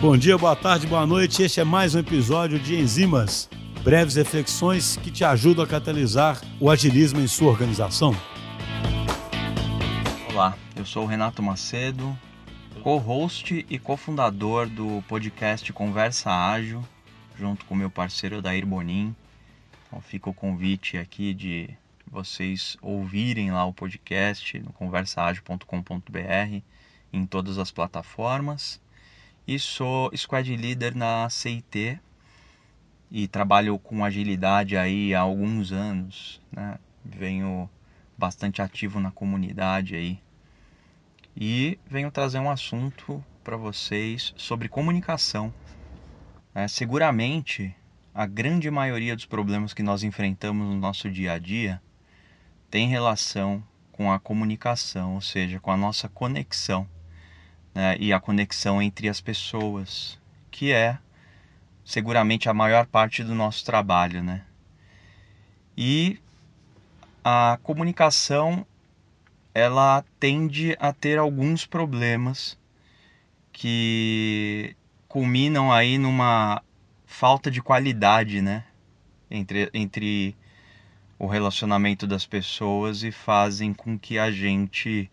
Bom dia, boa tarde, boa noite. Este é mais um episódio de Enzimas, breves reflexões que te ajudam a catalisar o agilismo em sua organização. Olá, eu sou o Renato Macedo, co-host e cofundador do podcast Conversa Ágil, junto com meu parceiro Dair Bonin. Então fica o convite aqui de vocês ouvirem lá o podcast no conversaagil.com.br em todas as plataformas e sou squad leader na CIT e trabalho com agilidade aí há alguns anos, né? Venho bastante ativo na comunidade aí e venho trazer um assunto para vocês sobre comunicação. É, seguramente, a grande maioria dos problemas que nós enfrentamos no nosso dia a dia tem relação com a comunicação, ou seja, com a nossa conexão né, e a conexão entre as pessoas, que é seguramente a maior parte do nosso trabalho, né? E a comunicação ela tende a ter alguns problemas que culminam aí numa falta de qualidade, né? Entre, entre o relacionamento das pessoas e fazem com que a gente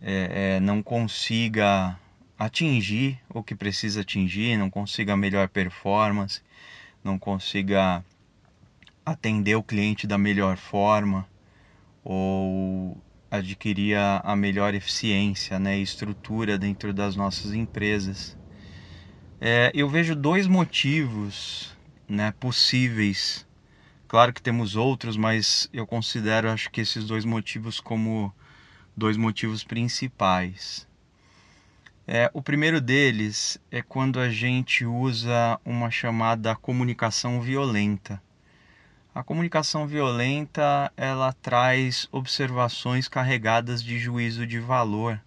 é, é, não consiga atingir o que precisa atingir, não consiga melhor performance, não consiga atender o cliente da melhor forma ou adquirir a, melhor eficiência né, e estrutura dentro das nossas empresas. É, eu vejo dois motivos né, possíveis. Claro que temos outros, mas eu considero acho que esses dois motivos como dois motivos principais. É, o primeiro deles é quando a gente usa uma chamada comunicação violenta. A comunicação violenta ela traz observações carregadas de juízo de valor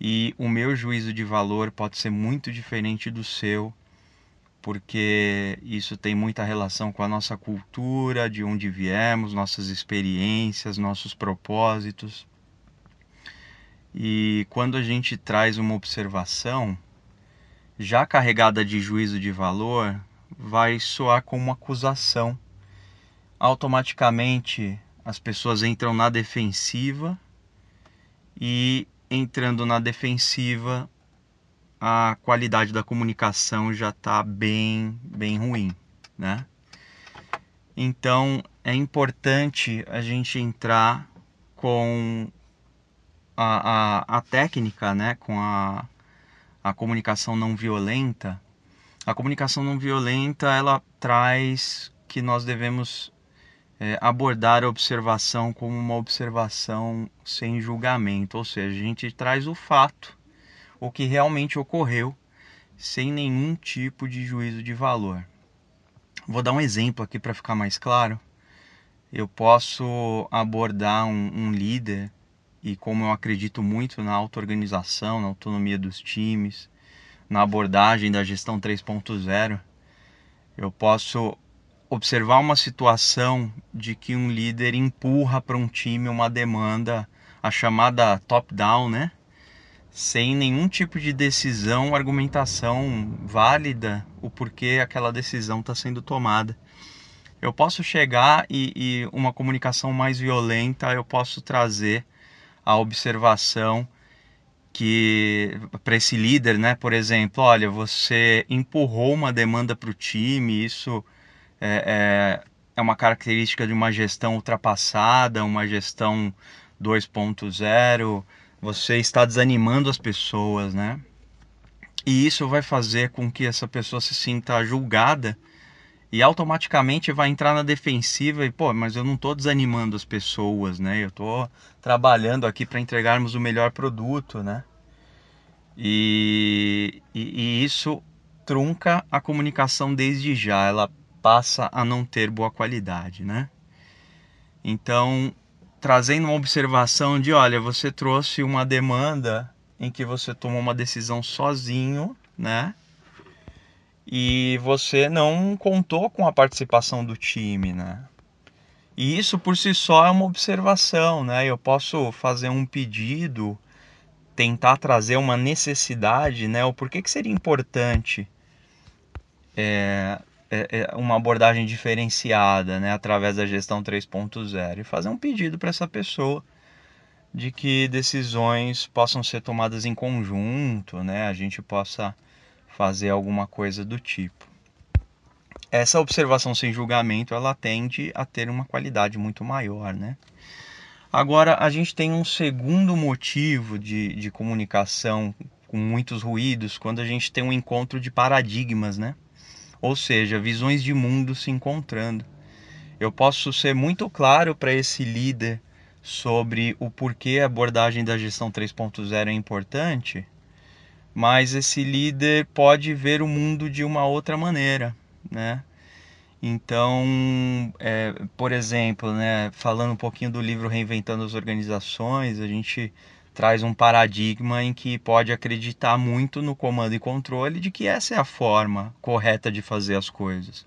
e o meu juízo de valor pode ser muito diferente do seu, porque isso tem muita relação com a nossa cultura, de onde viemos, nossas experiências, nossos propósitos. E quando a gente traz uma observação já carregada de juízo de valor, vai soar como uma acusação. Automaticamente as pessoas entram na defensiva e entrando na defensiva a qualidade da comunicação já está bem bem ruim, né? Então é importante a gente entrar com a, a, a técnica, né, com a, a comunicação não violenta, a comunicação não violenta ela traz que nós devemos é, abordar a observação como uma observação sem julgamento, ou seja, a gente traz o fato, o que realmente ocorreu, sem nenhum tipo de juízo de valor. Vou dar um exemplo aqui para ficar mais claro. Eu posso abordar um, um líder e como eu acredito muito na auto-organização, na autonomia dos times, na abordagem da gestão 3.0, eu posso observar uma situação de que um líder empurra para um time uma demanda, a chamada top-down, né? Sem nenhum tipo de decisão, argumentação válida, o porquê aquela decisão está sendo tomada. Eu posso chegar e, e uma comunicação mais violenta eu posso trazer a observação que para esse líder, né, por exemplo, olha, você empurrou uma demanda para o time, isso é, é, é uma característica de uma gestão ultrapassada, uma gestão 2.0, você está desanimando as pessoas, né? E isso vai fazer com que essa pessoa se sinta julgada e automaticamente vai entrar na defensiva e pô, mas eu não estou desanimando as pessoas, né? Eu estou trabalhando aqui para entregarmos o melhor produto, né? E, e, e, isso trunca a comunicação desde já, ela passa a não ter boa qualidade, né? Então, trazendo uma observação de, olha, você trouxe uma demanda em que você tomou uma decisão sozinho, né? E você não contou com a participação do time, né? E isso por si só é uma observação, né? Eu posso fazer um pedido tentar trazer uma necessidade, né? O porquê que seria importante é, é, é uma abordagem diferenciada, né? Através da gestão 3.0 e fazer um pedido para essa pessoa de que decisões possam ser tomadas em conjunto, né? A gente possa fazer alguma coisa do tipo. Essa observação sem julgamento, ela tende a ter uma qualidade muito maior, né? Agora, a gente tem um segundo motivo de, de comunicação com muitos ruídos quando a gente tem um encontro de paradigmas, né? Ou seja, visões de mundo se encontrando. Eu posso ser muito claro para esse líder sobre o porquê a abordagem da gestão 3.0 é importante, mas esse líder pode ver o mundo de uma outra maneira, né? Então, é, por exemplo, né, falando um pouquinho do livro Reinventando as Organizações, a gente traz um paradigma em que pode acreditar muito no comando e controle de que essa é a forma correta de fazer as coisas.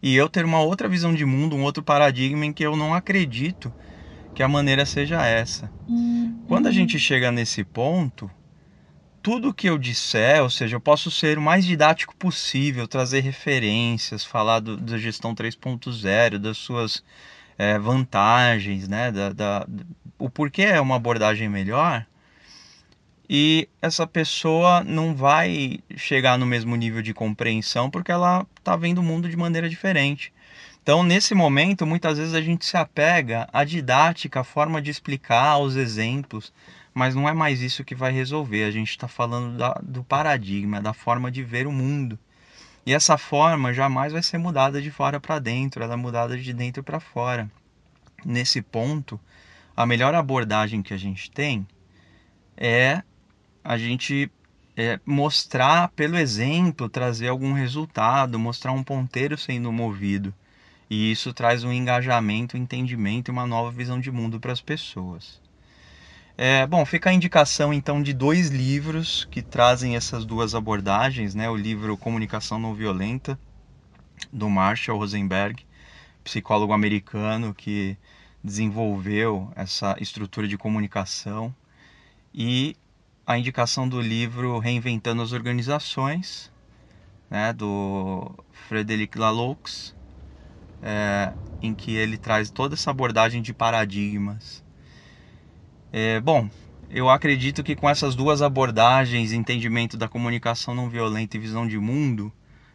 E eu ter uma outra visão de mundo, um outro paradigma em que eu não acredito que a maneira seja essa. Quando a gente chega nesse ponto, tudo que eu disser, ou seja, eu posso ser o mais didático possível, trazer referências, falar do, da gestão 3.0, das suas é, vantagens, né, da, da, o porquê é uma abordagem melhor, e essa pessoa não vai chegar no mesmo nível de compreensão porque ela está vendo o mundo de maneira diferente. Então, nesse momento, muitas vezes a gente se apega à didática, à forma de explicar, aos exemplos, mas não é mais isso que vai resolver. A gente está falando da, do paradigma, da forma de ver o mundo. E essa forma jamais vai ser mudada de fora para dentro, ela é mudada de dentro para fora. Nesse ponto, a melhor abordagem que a gente tem é a gente é, mostrar pelo exemplo, trazer algum resultado, mostrar um ponteiro sendo movido. E isso traz um engajamento, um entendimento e uma nova visão de mundo para as pessoas. É, bom, fica a indicação então de dois livros que trazem essas duas abordagens, né? O livro Comunicação Não Violenta, do Marshall Rosenberg, psicólogo americano que desenvolveu essa estrutura de comunicação, e a indicação do livro Reinventando as Organizações, né, do Frederic Laloux, é, em que ele traz toda essa abordagem de paradigmas é, bom, eu acredito que com essas duas abordagens, entendimento da comunicação não violenta e visão de mundo,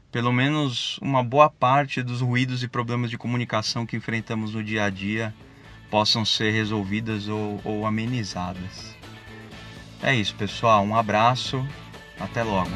pelo menos uma boa parte dos ruídos e problemas de comunicação que enfrentamos no dia a dia possam ser resolvidas ou, ou amenizadas. É isso, pessoal. Um abraço. Até logo.